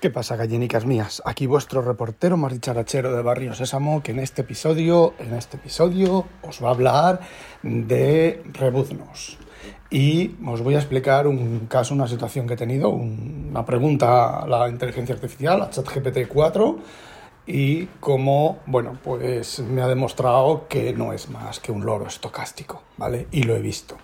¿Qué pasa, gallinicas mías? Aquí vuestro reportero más dicharachero de Barrio Sésamo, que en este episodio, en este episodio, os va a hablar de rebuznos. Y os voy a explicar un caso, una situación que he tenido, una pregunta a la inteligencia artificial, a ChatGPT 4, y cómo, bueno, pues me ha demostrado que no es más que un loro estocástico, ¿vale? Y lo he visto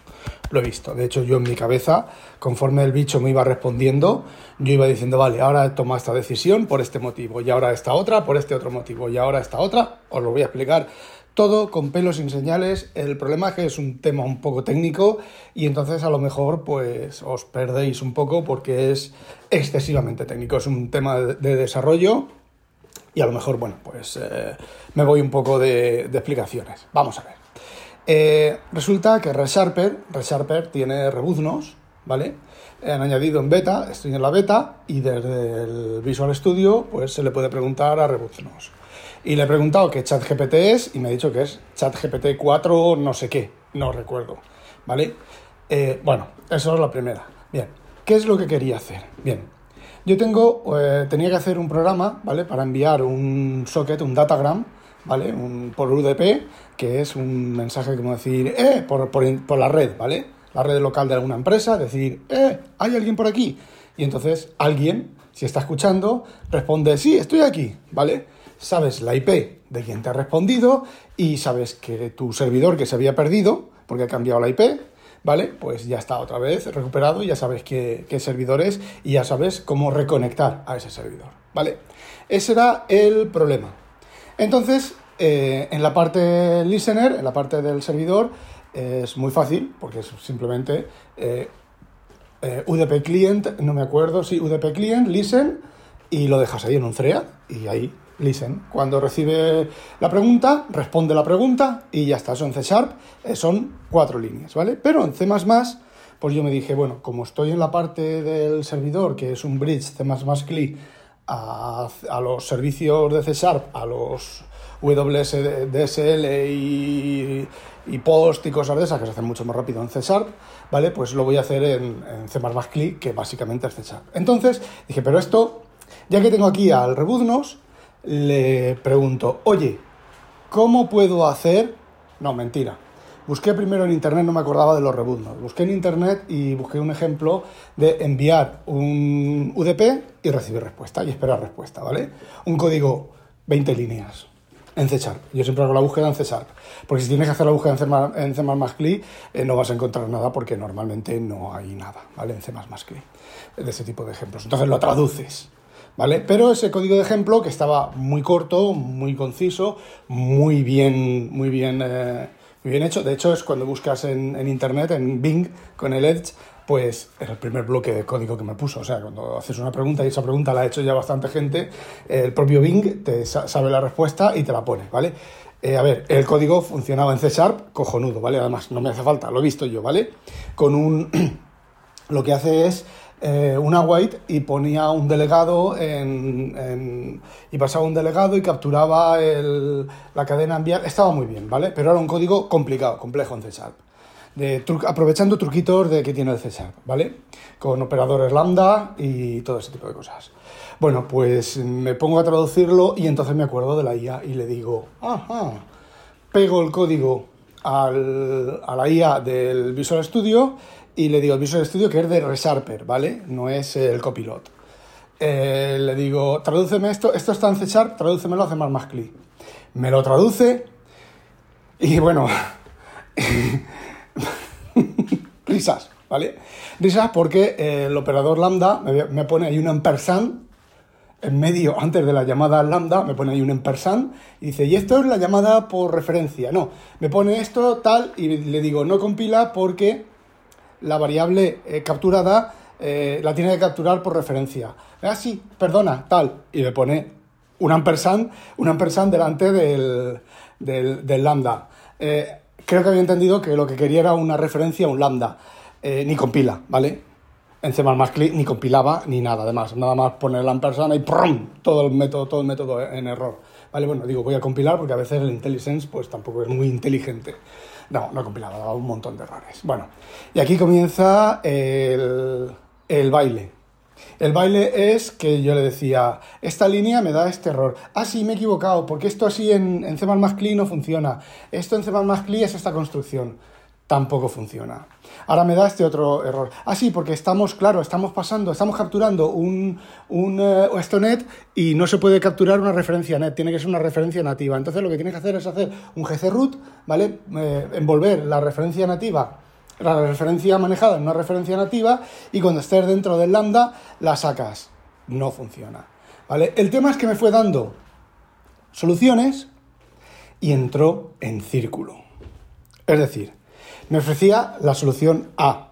lo he visto. De hecho, yo en mi cabeza, conforme el bicho me iba respondiendo, yo iba diciendo, vale, ahora he tomado esta decisión por este motivo, y ahora esta otra por este otro motivo, y ahora esta otra, os lo voy a explicar todo con pelos sin señales. El problema es que es un tema un poco técnico y entonces a lo mejor pues os perdéis un poco porque es excesivamente técnico. Es un tema de, desarrollo y a lo mejor, bueno, pues eh, me voy un poco de, de explicaciones. Vamos a ver. Eh, resulta que ReSharper, ReSharper tiene rebuznos, ¿vale? Han añadido en beta, estoy en la beta, y desde el Visual Studio, pues se le puede preguntar a rebuznos. Y le he preguntado qué ChatGPT es, y me ha dicho que es ChatGPT 4 no sé qué, no recuerdo, ¿vale? Eh, bueno, eso es la primera. Bien, ¿qué es lo que quería hacer? Bien, yo tengo, eh, tenía que hacer un programa, ¿vale? Para enviar un socket, un datagram, ¿vale? Un, por UDP, que es un mensaje como decir, eh, por, por, la red, ¿vale? La red local de alguna empresa, decir, eh, hay alguien por aquí. Y entonces alguien, si está escuchando, responde, sí, estoy aquí, ¿vale? Sabes la IP de quien te ha respondido y sabes que tu servidor que se había perdido, porque ha cambiado la IP, ¿vale? Pues ya está otra vez recuperado, ya sabes qué, qué servidor es y ya sabes cómo reconectar a ese servidor, ¿vale? Ese era el problema. Entonces, eh, en la parte listener, en la parte del servidor, es muy fácil, porque es simplemente eh, eh, UDP client, no me acuerdo, sí, UDP client, listen, y lo dejas ahí en un thread, y ahí listen. Cuando recibe la pregunta, responde la pregunta, y ya está, eso en C Sharp son cuatro líneas, ¿vale? Pero en C++, pues yo me dije, bueno, como estoy en la parte del servidor, que es un bridge C++ CLI, a, a los servicios de C Sharp, a los WSDSL y, y Post y cosas de esas que se hacen mucho más rápido en C Sharp, ¿vale? Pues lo voy a hacer en, en C++ CLI, que básicamente es C Sharp. Entonces dije, pero esto, ya que tengo aquí al Rebuznos, le pregunto, oye, ¿cómo puedo hacer? No, mentira. Busqué primero en internet, no me acordaba de los rebuznos. Busqué en internet y busqué un ejemplo de enviar un UDP y recibir respuesta y esperar respuesta, ¿vale? Un código 20 líneas en C Sharp. Yo siempre hago la búsqueda en C Sharp. Porque si tienes que hacer la búsqueda en C++ CLI, eh, no vas a encontrar nada porque normalmente no hay nada, ¿vale? En C++ CLI. De ese tipo de ejemplos. Entonces lo traduces. ¿Vale? Pero ese código de ejemplo que estaba muy corto, muy conciso, muy bien, muy bien eh, bien hecho. De hecho, es cuando buscas en, Internet, en Bing, con el Edge, pues es el primer bloque de código que me puso. O sea, cuando haces una pregunta y esa pregunta la ha hecho ya bastante gente, el propio Bing te sabe la respuesta y te la pone, ¿vale? Eh, a ver, el código funcionaba en C Sharp, cojonudo, ¿vale? Además, no me hace falta, lo he visto yo, ¿vale? Con un... lo que hace es eh, una white y ponía un delegado en, y pasaba un delegado y capturaba la cadena enviar. Estaba muy bien, ¿vale? Pero era un código complicado, complejo en C Sharp. Aprovechando truquitos de que tiene el C Sharp, ¿vale? Con operadores lambda y todo ese tipo de cosas. Bueno, pues me pongo a traducirlo y entonces me acuerdo de la IA y le digo, ajá, pego el código al, a la IA del Visual Studio y le digo el Visual Studio que es de Resharper, ¿vale? No es el copilot. Eh, le digo, tradúceme esto, esto está en C Sharp, tradúcemelo a C++ CLI. Me lo traduce y bueno, risas, ¿vale? Risas porque el operador lambda me, pone ahí un ampersand en medio, antes de la llamada lambda, me pone ahí un ampersand y dice, y esto es la llamada por referencia. No, me pone esto tal y le digo, no compila porque la variable eh, capturada eh, la tiene que capturar por referencia. Ah, sí, perdona, tal. Y le pone un ampersand, un ampersand delante del, del, lambda. Eh, creo que había entendido que lo que quería era una referencia a un lambda. Ni compila, ¿vale? En C++ ni compilaba ni nada, además. Nada más poner el ampersand y ¡prum! Todo el método, todo el método en error. Vale, bueno, digo, voy a compilar porque a veces el IntelliSense pues tampoco es muy inteligente. No, no compilaba, daba un montón de errores. Bueno, y aquí comienza el, el baile. El baile es que yo le decía, esta línea me da este error. Ah, sí, me he equivocado, porque esto así en, en C++ no funciona. Esto en C++ es esta construcción tampoco funciona. Ahora me da este otro error. Ah, sí, porque estamos, claro, estamos pasando, estamos capturando un, un uh, esto net y no se puede capturar una referencia net, tiene que ser una referencia nativa. Entonces lo que tienes que hacer es hacer un gcroot, ¿vale? Eh, envolver la referencia nativa, la referencia manejada en una referencia nativa y cuando estés dentro del lambda la sacas. No funciona. ¿Vale? El tema es que me fue dando soluciones y entró en círculo. Es decir, me ofrecía la solución A.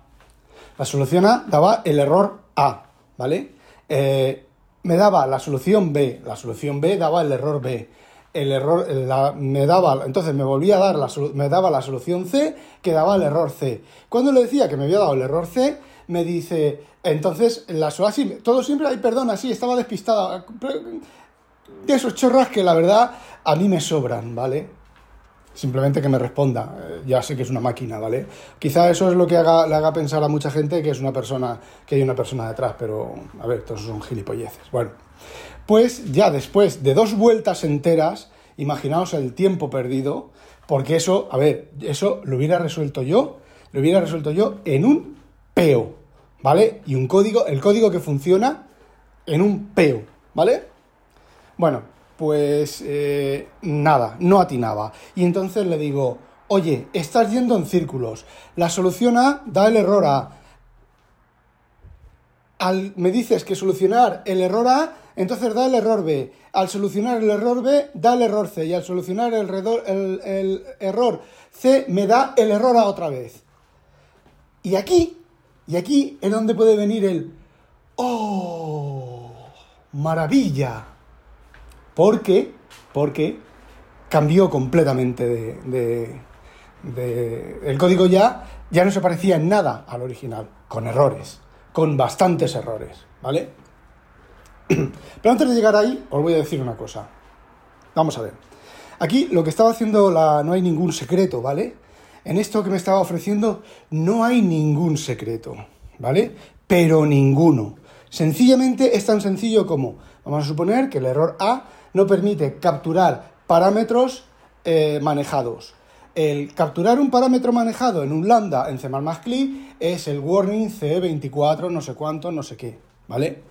La solución A daba el error A, ¿vale? Eh, me daba la solución B, la solución B daba el error B. El error me daba, entonces me volvía a dar la, me daba la solución C que daba el error C. Cuando le decía que me había dado el error C, me dice, entonces la así, todo siempre, hay perdona, sí, estaba despistada. De esos chorras que la verdad a mí me sobran, ¿vale? Simplemente que me responda. Eh, ya sé que es una máquina, ¿vale? Quizá eso es lo que haga, le haga pensar a mucha gente que es una persona, que hay una persona detrás, pero a ver, todos son gilipolleces. Bueno, pues ya después de dos vueltas enteras, imaginaos el tiempo perdido, porque eso, a ver, eso lo hubiera resuelto yo, lo hubiera resuelto yo en un peo, ¿vale? Y un código, el código que funciona en un peo, ¿vale? Bueno, pues eh, nada, no atinaba. Y entonces le digo, oye, estás yendo en círculos. La solución A da el error A. Me dices que solucionar el error A, entonces da el error B. Al solucionar el error B, da el error C. Y al solucionar el error C, me da el error A otra vez. Y aquí, y aquí es donde puede venir el... ¡Oh! ¡Maravilla! ¿Por qué? Porque cambió completamente de, el código ya, ya no se parecía en nada al original, con errores, con bastantes errores, ¿vale? Pero antes de llegar ahí, os voy a decir una cosa. Vamos a ver. Aquí lo que estaba haciendo la... no hay ningún secreto, ¿vale? En esto que me estaba ofreciendo no hay ningún secreto, ¿vale? Pero ninguno. Sencillamente es tan sencillo como, vamos a suponer que el error A no permite capturar parámetros eh, manejados. El capturar un parámetro manejado en un lambda en C++ es el warning C24 no sé cuánto, no sé qué, ¿vale?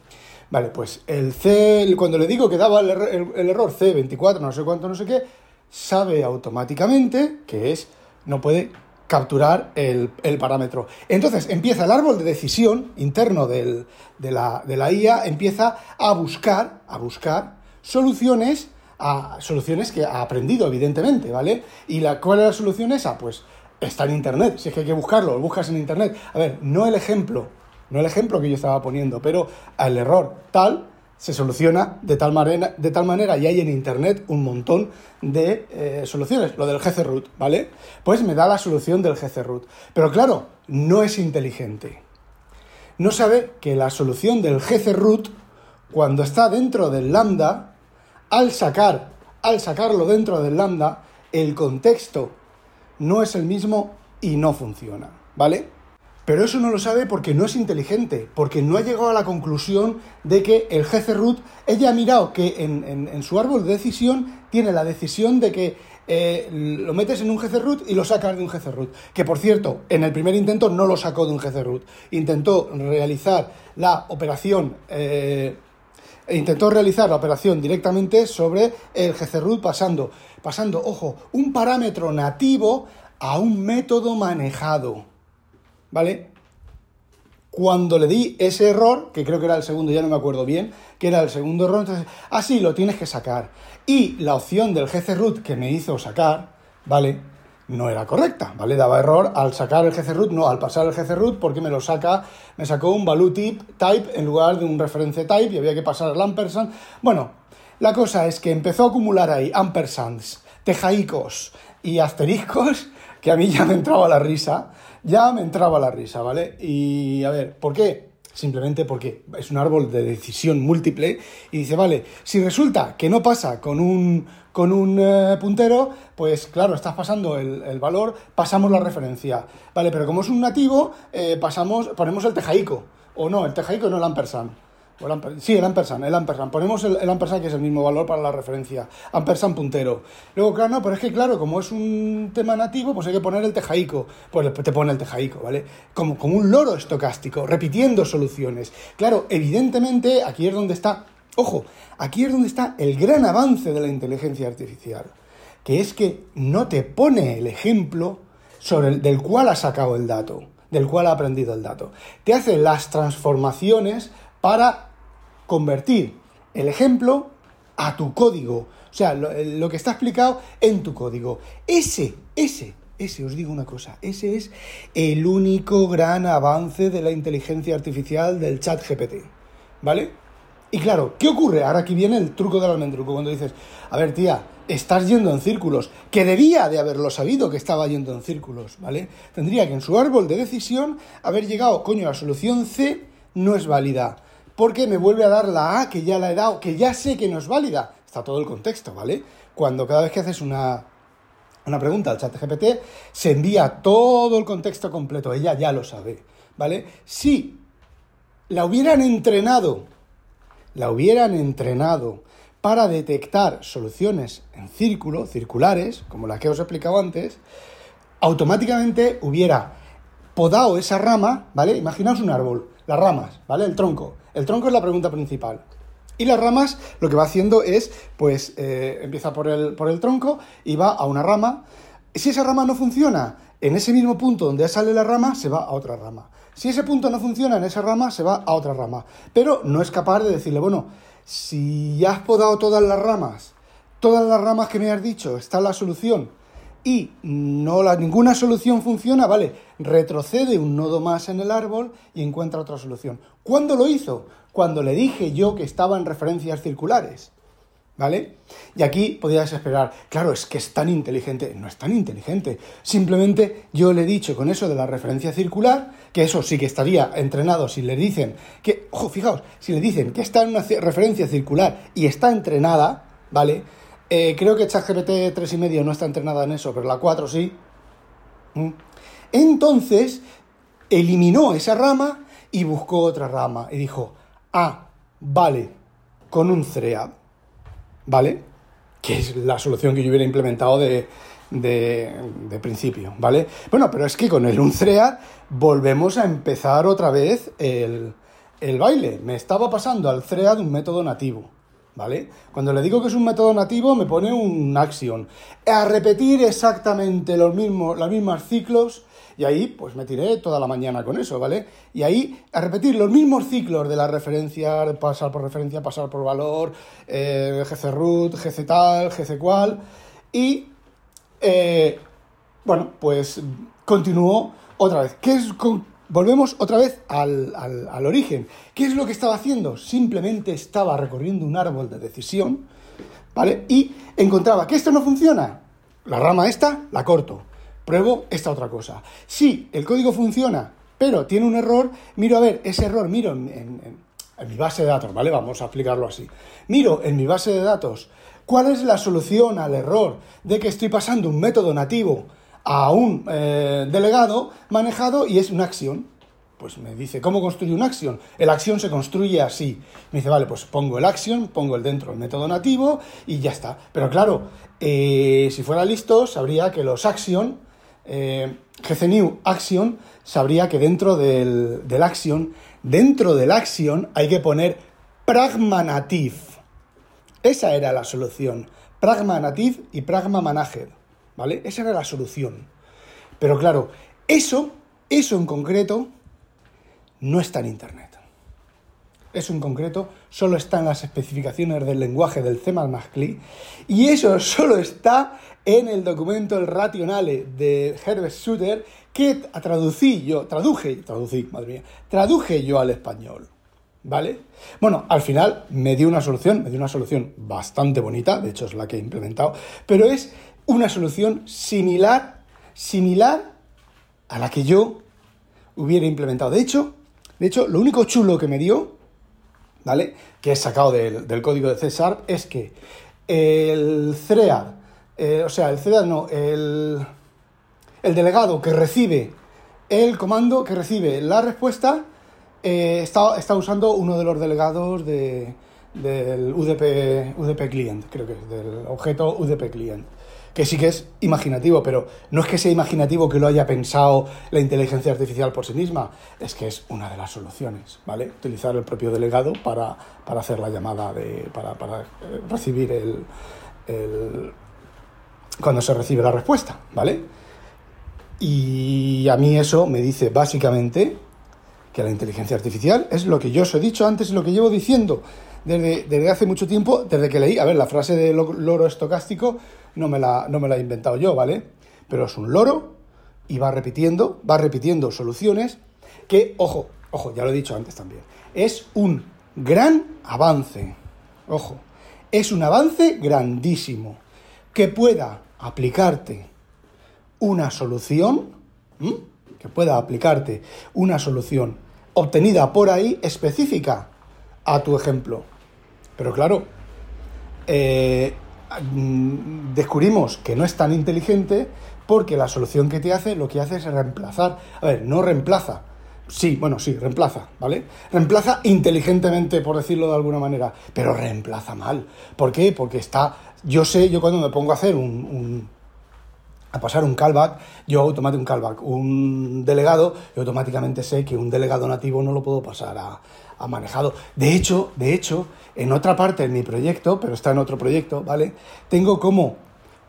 Vale, pues el C, cuando le digo que daba el, error C24 no sé cuánto, no sé qué, sabe automáticamente que es, no puede capturar el, parámetro. Entonces empieza el árbol de decisión interno de, la, de la IA, empieza a buscar, a buscar soluciones a soluciones que ha aprendido, evidentemente, ¿vale? ¿Y la, cuál es la solución esa? Pues está en Internet, si es que hay que buscarlo, lo buscas en Internet. A ver, no el ejemplo, no el ejemplo que yo estaba poniendo, pero el error tal se soluciona de tal manera, de tal manera y hay en Internet un montón de eh, soluciones. Lo del gcroot, ¿vale? Pues me da la solución del gcroot. Pero claro, no es inteligente. No sabe que la solución del gcroot, cuando está dentro del lambda, al sacar, al sacarlo dentro del lambda, el contexto no es el mismo y no funciona, ¿vale? Pero eso no lo sabe porque no es inteligente, porque no ha llegado a la conclusión de que el gcroot, ella ha mirado que en, su árbol de decisión tiene la decisión de que eh, lo metes en un gcroot y lo sacas de un gcroot. Que por cierto, en el primer intento no lo sacó de un gcroot. Intentó realizar la operación eh, intentó realizar la operación directamente sobre el gcroot pasando, pasando, ojo, un parámetro nativo a un método manejado. ¿Vale? Cuando le di ese error, que creo que era el segundo, ya no me acuerdo bien, que era el segundo error, entonces, así ah, lo tienes que sacar. Y la opción del gcroot que me hizo sacar, ¿vale? no era correcta, ¿vale? Daba error al sacar el gcroot, no, al pasar el gcroot porque me lo saca, me sacó un value type, en lugar de un reference type y había que pasar al ampersand. Bueno, la cosa es que empezó a acumular ahí ampersands, tejaicos y asteriscos que a mí ya me entraba la risa, ya me entraba la risa, ¿vale? Y a ver, ¿por qué? Simplemente porque es un árbol de decisión múltiple y dice, vale, si resulta que no pasa con un, con un eh, puntero, pues claro, estás pasando el, valor, pasamos la referencia. Vale, pero como es un nativo, eh, pasamos, ponemos el tejaico. O no, el tejaico no el ampersand sí, el ampersand, el ampersand. Ponemos el, ampersand que es el mismo valor para la referencia. Ampersand puntero. Luego, claro, no, pero es que claro, como es un tema nativo, pues hay que poner el tejaico. Pues te pone el tejaico, ¿vale? Como, como un loro estocástico, repitiendo soluciones. Claro, evidentemente, aquí es donde está, ojo, aquí es donde está el gran avance de la inteligencia artificial. Que es que no te pone el ejemplo sobre el, del cual ha sacado el dato, del cual ha aprendido el dato. Te hace las transformaciones para convertir el ejemplo a tu código. O sea, lo, que está explicado en tu código. Ese, ese, ese, os digo una cosa, ese es el único gran avance de la inteligencia artificial del chat GPT. ¿Vale? Y claro, ¿qué ocurre? Ahora aquí viene el truco del almendruco, cuando dices, a ver tía, estás yendo en círculos, que debía de haberlo sabido que estaba yendo en círculos, ¿vale? Tendría que en su árbol de decisión haber llegado, coño, la solución C no es válida porque me vuelve a dar la A que ya la he dado, que ya sé que no es válida. Está todo el contexto, ¿vale? Cuando cada vez que haces una, una pregunta al chat GPT, se envía todo el contexto completo, ella ya lo sabe, ¿vale? Si la hubieran entrenado, la hubieran entrenado para detectar soluciones en círculo, circulares, como la que os he explicado antes, automáticamente hubiera podado esa rama, ¿vale? Imaginaos un árbol, las ramas, ¿vale? El tronco. El tronco es la pregunta principal. Y las ramas lo que va haciendo es, pues, eh, empieza por el, por el tronco y va a una rama. Si esa rama no funciona, en ese mismo punto donde sale la rama, se va a otra rama. Si ese punto no funciona en esa rama, se va a otra rama. Pero no es capaz de decirle, bueno, si ya has podado todas las ramas, todas las ramas que me has dicho, está la solución, y no la, ninguna solución funciona, vale, retrocede un nodo más en el árbol y encuentra otra solución. ¿Cuándo lo hizo? Cuando le dije yo que estaba en referencias circulares. ¿Vale? Y aquí podrías esperar, claro, es que es tan inteligente. No es tan inteligente. Simplemente yo le he dicho con eso de la referencia circular, que eso sí que estaría entrenado si le dicen que, ojo, fijaos, si le dicen que está en una referencia circular y está entrenada, ¿vale? Eh, creo que ChatGPT 3.5 no está entrenada en eso, pero la 4 sí. ¿Mm? Entonces, eliminó esa rama y buscó otra rama. Y dijo, ah, vale, con un thread. ¿Vale? Que es la solución que yo hubiera implementado de, de, principio, ¿vale? Bueno, pero es que con el un thread volvemos a empezar otra vez el, el baile. Me estaba pasando al thread un método nativo. ¿Vale? Cuando le digo que es un método nativo, me pone un action. A repetir exactamente los mismos, los mismos ciclos, y ahí pues me tiré toda la mañana con eso, ¿vale? Y ahí a repetir los mismos ciclos de la referencia, pasar por referencia, pasar por valor, eh, GC root, GC tal, GC cual, y eh, bueno, pues continuó otra vez. ¿Qué es, con, volvemos otra vez al, origen. ¿Qué es lo que estaba haciendo? Simplemente estaba recorriendo un árbol de decisión, ¿vale? Y encontraba que esto no funciona. La rama esta la corto. Pruebo esta otra cosa. Si el código funciona, pero tiene un error, miro a ver, ese error, miro en, en mi base de datos, ¿vale? Vamos a aplicarlo así. Miro en mi base de datos cuál es la solución al error de que estoy pasando un método nativo a un eh, delegado manejado y es una acción. Pues me dice, ¿cómo construye una acción? El acción se construye así. Me dice, vale, pues pongo el action, pongo el dentro el método nativo y ya está. Pero claro, eh, si fuera listo, sabría que los action, eh, gcnew action, sabría que dentro del, del action, dentro del action hay que poner pragmanative. Esa era la solución. Pragmanative y pragma manager. ¿Vale? Esa era la solución. Pero claro, eso, eso en concreto, no está en Internet. eso en concreto solo está en las especificaciones del lenguaje del C++ y eso solo está en el documento El Rationale de Herbert Suter que traducí yo, traduje, traducí, madre mía, traduje yo al español. ¿Vale? Bueno, al final me dio una solución, me dio una solución bastante bonita, de hecho es la que he implementado, pero es una solución similar, similar a la que yo hubiera implementado. De hecho, de hecho, lo único chulo que me dio, ¿vale? Que he sacado del, código de César, es que el CREAD, eh, o sea, el CREAD no, el, el delegado que recibe el comando, que recibe la respuesta, eh, está, usando uno de los delegados de, del UDP, UDP Client, creo que es, del objeto UDP Client. Que sí que es imaginativo, pero no es que sea imaginativo que lo haya pensado la inteligencia artificial por sí misma, es que es una de las soluciones, ¿vale? Utilizar el propio delegado para, hacer la llamada, de, para, para eh, recibir el, el. cuando se recibe la respuesta, ¿vale? Y a mí eso me dice básicamente que la inteligencia artificial es lo que yo os he dicho antes y lo que llevo diciendo desde, hace mucho tiempo, desde que leí, a ver, la frase de loro estocástico no me, la, no me la he inventado yo, ¿vale? Pero es un loro y va repitiendo, va repitiendo soluciones que, ojo, ojo, ya lo he dicho antes también, es un gran avance, ojo, es un avance grandísimo que pueda aplicarte una solución, que pueda aplicarte una solución obtenida por ahí específica a tu ejemplo. Pero claro, eh, descubrimos que no es tan inteligente porque la solución que te hace lo que hace es reemplazar. A ver, no reemplaza. Sí, bueno, sí, reemplaza, ¿vale? Reemplaza inteligentemente, por decirlo de alguna manera, pero reemplaza mal. ¿Por qué? Porque está... Yo sé, yo cuando me pongo a hacer un a pasar un callback, yo automáticamente un callback, un delegado, yo automáticamente sé que un delegado nativo no lo puedo pasar a, a, manejado. De hecho, de hecho, en otra parte de mi proyecto, pero está en otro proyecto, ¿vale? Tengo como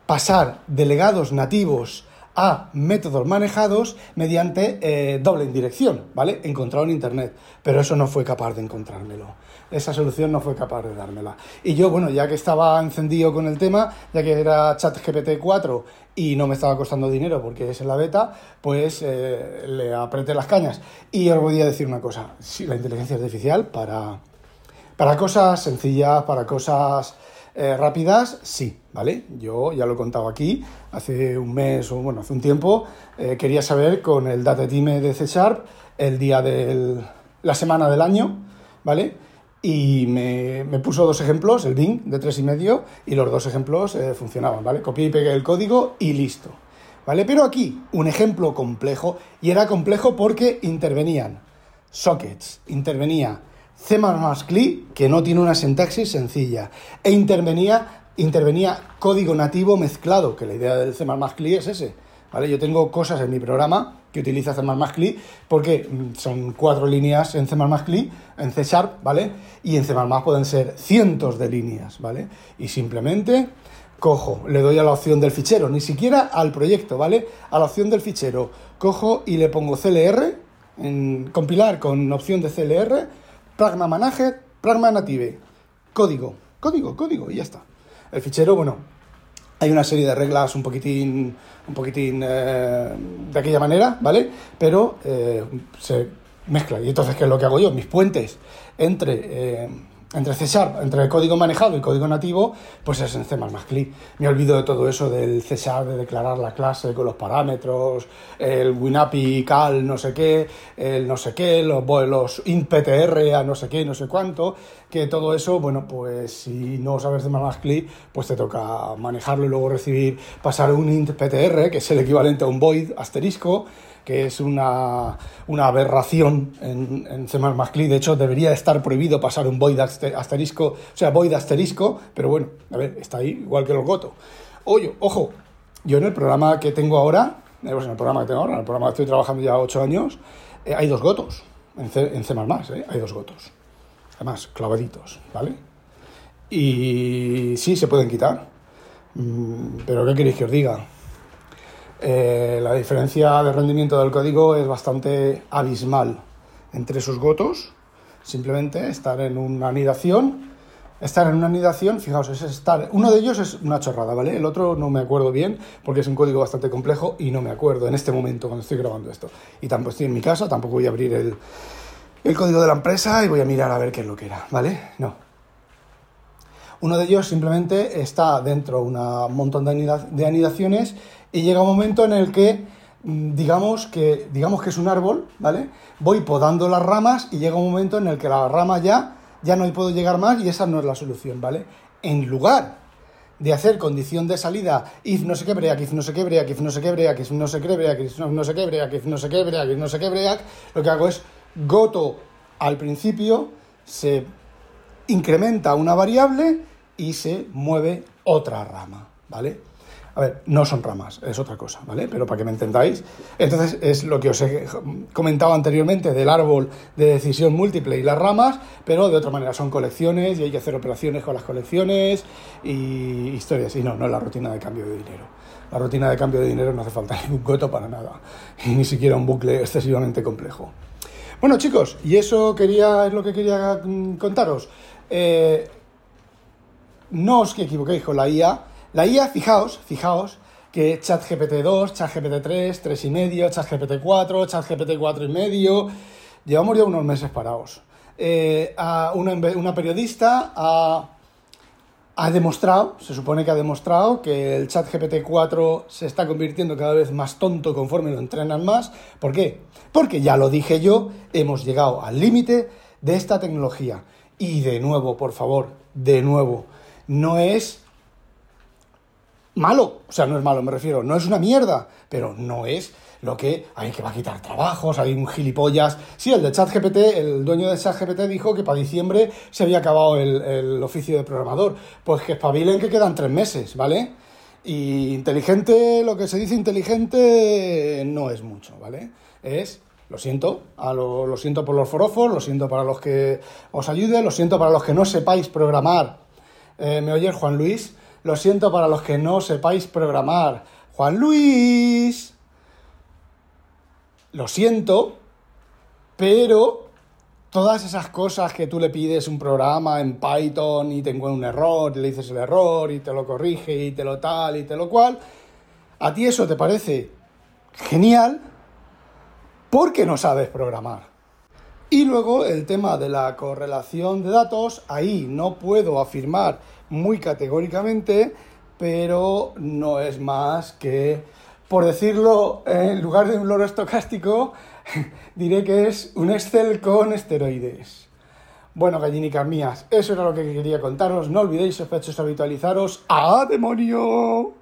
pasar delegados nativos a métodos manejados mediante eh, doble indirección, ¿vale? Encontrado en Internet, pero eso no fue capaz de encontrármelo. Esa solución no fue capaz de dármela. Y yo, bueno, ya que estaba encendido con el tema, ya que era ChatGPT 4 y no me estaba costando dinero porque es en la beta, pues eh, le apreté las cañas. Y os voy a decir una cosa, si la inteligencia artificial para, para cosas sencillas, para cosas eh, rápidas, sí, ¿vale? Yo ya lo he contado aquí, hace un mes o bueno, hace un tiempo, eh, quería saber con el datetime de C Sharp el día de la semana del año, ¿vale? Y me, puso dos ejemplos, el Bing de tres y medio, y los dos ejemplos eh, funcionaban, ¿vale? Copié y pegué el código y listo, ¿vale? Pero aquí, un ejemplo complejo, y era complejo porque intervenían sockets, intervenía C++ CLI, que no tiene una sintaxis sencilla, e intervenía, intervenía código nativo mezclado, que la idea del C++ CLI es ese. ¿vale? Yo tengo cosas en mi programa que utiliza C++ CLI porque mm, son cuatro líneas en C++ CLI, en C Sharp, ¿vale? Y en C++ pueden ser cientos de líneas, ¿vale? Y simplemente cojo, le doy a la opción del fichero, ni siquiera al proyecto, ¿vale? A la opción del fichero, cojo y le pongo CLR, en compilar con opción de CLR, Pragma Manager, Pragma Native. Código, código, código, y ya está. El fichero, bueno, hay una serie de reglas un poquitín, un poquitín eh, de aquella manera, ¿vale? Pero eh, se mezcla. Y entonces, ¿qué es lo que hago yo? Mis puentes entre... Entre C entre el código manejado y código nativo, pues es en C++. Me olvido de todo eso del C de declarar la clase con los parámetros, el WinAPI, cal, no sé qué, el no sé qué, los, los intptr a no sé qué, no sé cuánto, que todo eso, bueno, pues si no sabes C++ pues te toca manejarlo y luego recibir, pasar un intptr, que es el equivalente a un void asterisco, que es una, aberración en, en C++. De hecho, debería estar prohibido pasar un void asterisco, o sea, void asterisco, pero bueno, a ver, está ahí igual que los goto. Oye, ojo, yo en el programa que tengo ahora, eh, pues en el programa que tengo ahora, en el programa que estoy trabajando ya 8 años, eh, hay dos gotos en C, en C++, eh, hay dos gotos. Además, clavaditos, ¿vale? Y sí, se pueden quitar. Mm, pero ¿qué queréis que os diga? Eh, la diferencia de rendimiento del código es bastante abismal entre sus gotos, simplemente estar en una anidación. Estar en una anidación, fijaos, es estar. Uno de ellos es una chorrada, ¿vale? El otro no me acuerdo bien porque es un código bastante complejo y no me acuerdo en este momento cuando estoy grabando esto. Y tampoco estoy en mi casa, tampoco voy a abrir el, código de la empresa y voy a mirar a ver qué es lo que era, ¿vale? No. Uno de ellos simplemente está dentro de un montón de anidaciones y llega un momento en el que Mm, digamos que, digamos que es un árbol, ¿vale? Voy podando las ramas y llega un momento en el que la rama ya, ya no puedo llegar más y esa no es la solución, ¿vale? En lugar de hacer condición de salida if no se que break, if no se que break, if no se que break, if no se que break, if no se que break, if no se que break, if no se que break, lo que hago es goto al principio, se incrementa una variable y se mueve otra rama, ¿vale? A ver, no son ramas, es otra cosa, ¿vale? Pero para que me entendáis. Entonces es lo que os he comentado anteriormente del árbol de decisión múltiple y las ramas, pero de otra manera son colecciones y hay que hacer operaciones con las colecciones y historias. Y no, no es la rutina de cambio de dinero. La rutina de cambio de dinero no hace falta ningún coto para nada, y ni siquiera un bucle excesivamente complejo. Bueno, chicos, y eso quería, es lo que quería mm, contaros. Eh, no os equivoquéis con la IA la IA, fijaos, fijaos, que ChatGPT 2, ChatGPT 3, 3,5, ChatGPT 4, ChatGPT 4,5, llevamos ya unos meses parados. Eh, una, periodista ha, ha, demostrado, se supone que ha demostrado, que el ChatGPT 4 se está convirtiendo cada vez más tonto conforme lo entrenan más. ¿Por qué? Porque ya lo dije yo, hemos llegado al límite de esta tecnología. Y de nuevo, por favor, de nuevo, no es malo, o sea, no es malo, me refiero, no es una mierda, pero no es lo que hay que va a quitar trabajos, hay un gilipollas. Sí, el de ChatGPT, el dueño de ChatGPT dijo que para diciembre se había acabado el, oficio de programador. Pues que espabilen que quedan tres meses, ¿vale? Y inteligente, lo que se dice inteligente no es mucho, ¿vale? Es, lo siento, a lo, lo siento por los forofos, lo siento para los que os ayude, lo siento para los que no sepáis programar. Eh, ¿Me oye Juan Luis? Lo siento para los que no sepáis programar. Juan Luis. Lo siento, pero todas esas cosas que tú le pides un programa en Python y te encuentra un error, le dices el error y te lo corrige y te lo tal y te lo cual, a ti eso te parece genial porque no sabes programar. Y luego el tema de la correlación de datos, ahí no puedo afirmar muy categóricamente, pero no es más que, por decirlo, en lugar de un loro estocástico, diré que es un Excel con esteroides. Bueno, gallinicas mías, eso era lo que quería contaros. No olvidéis, sospechosos, habitualizaros. ¡Ah, demonio!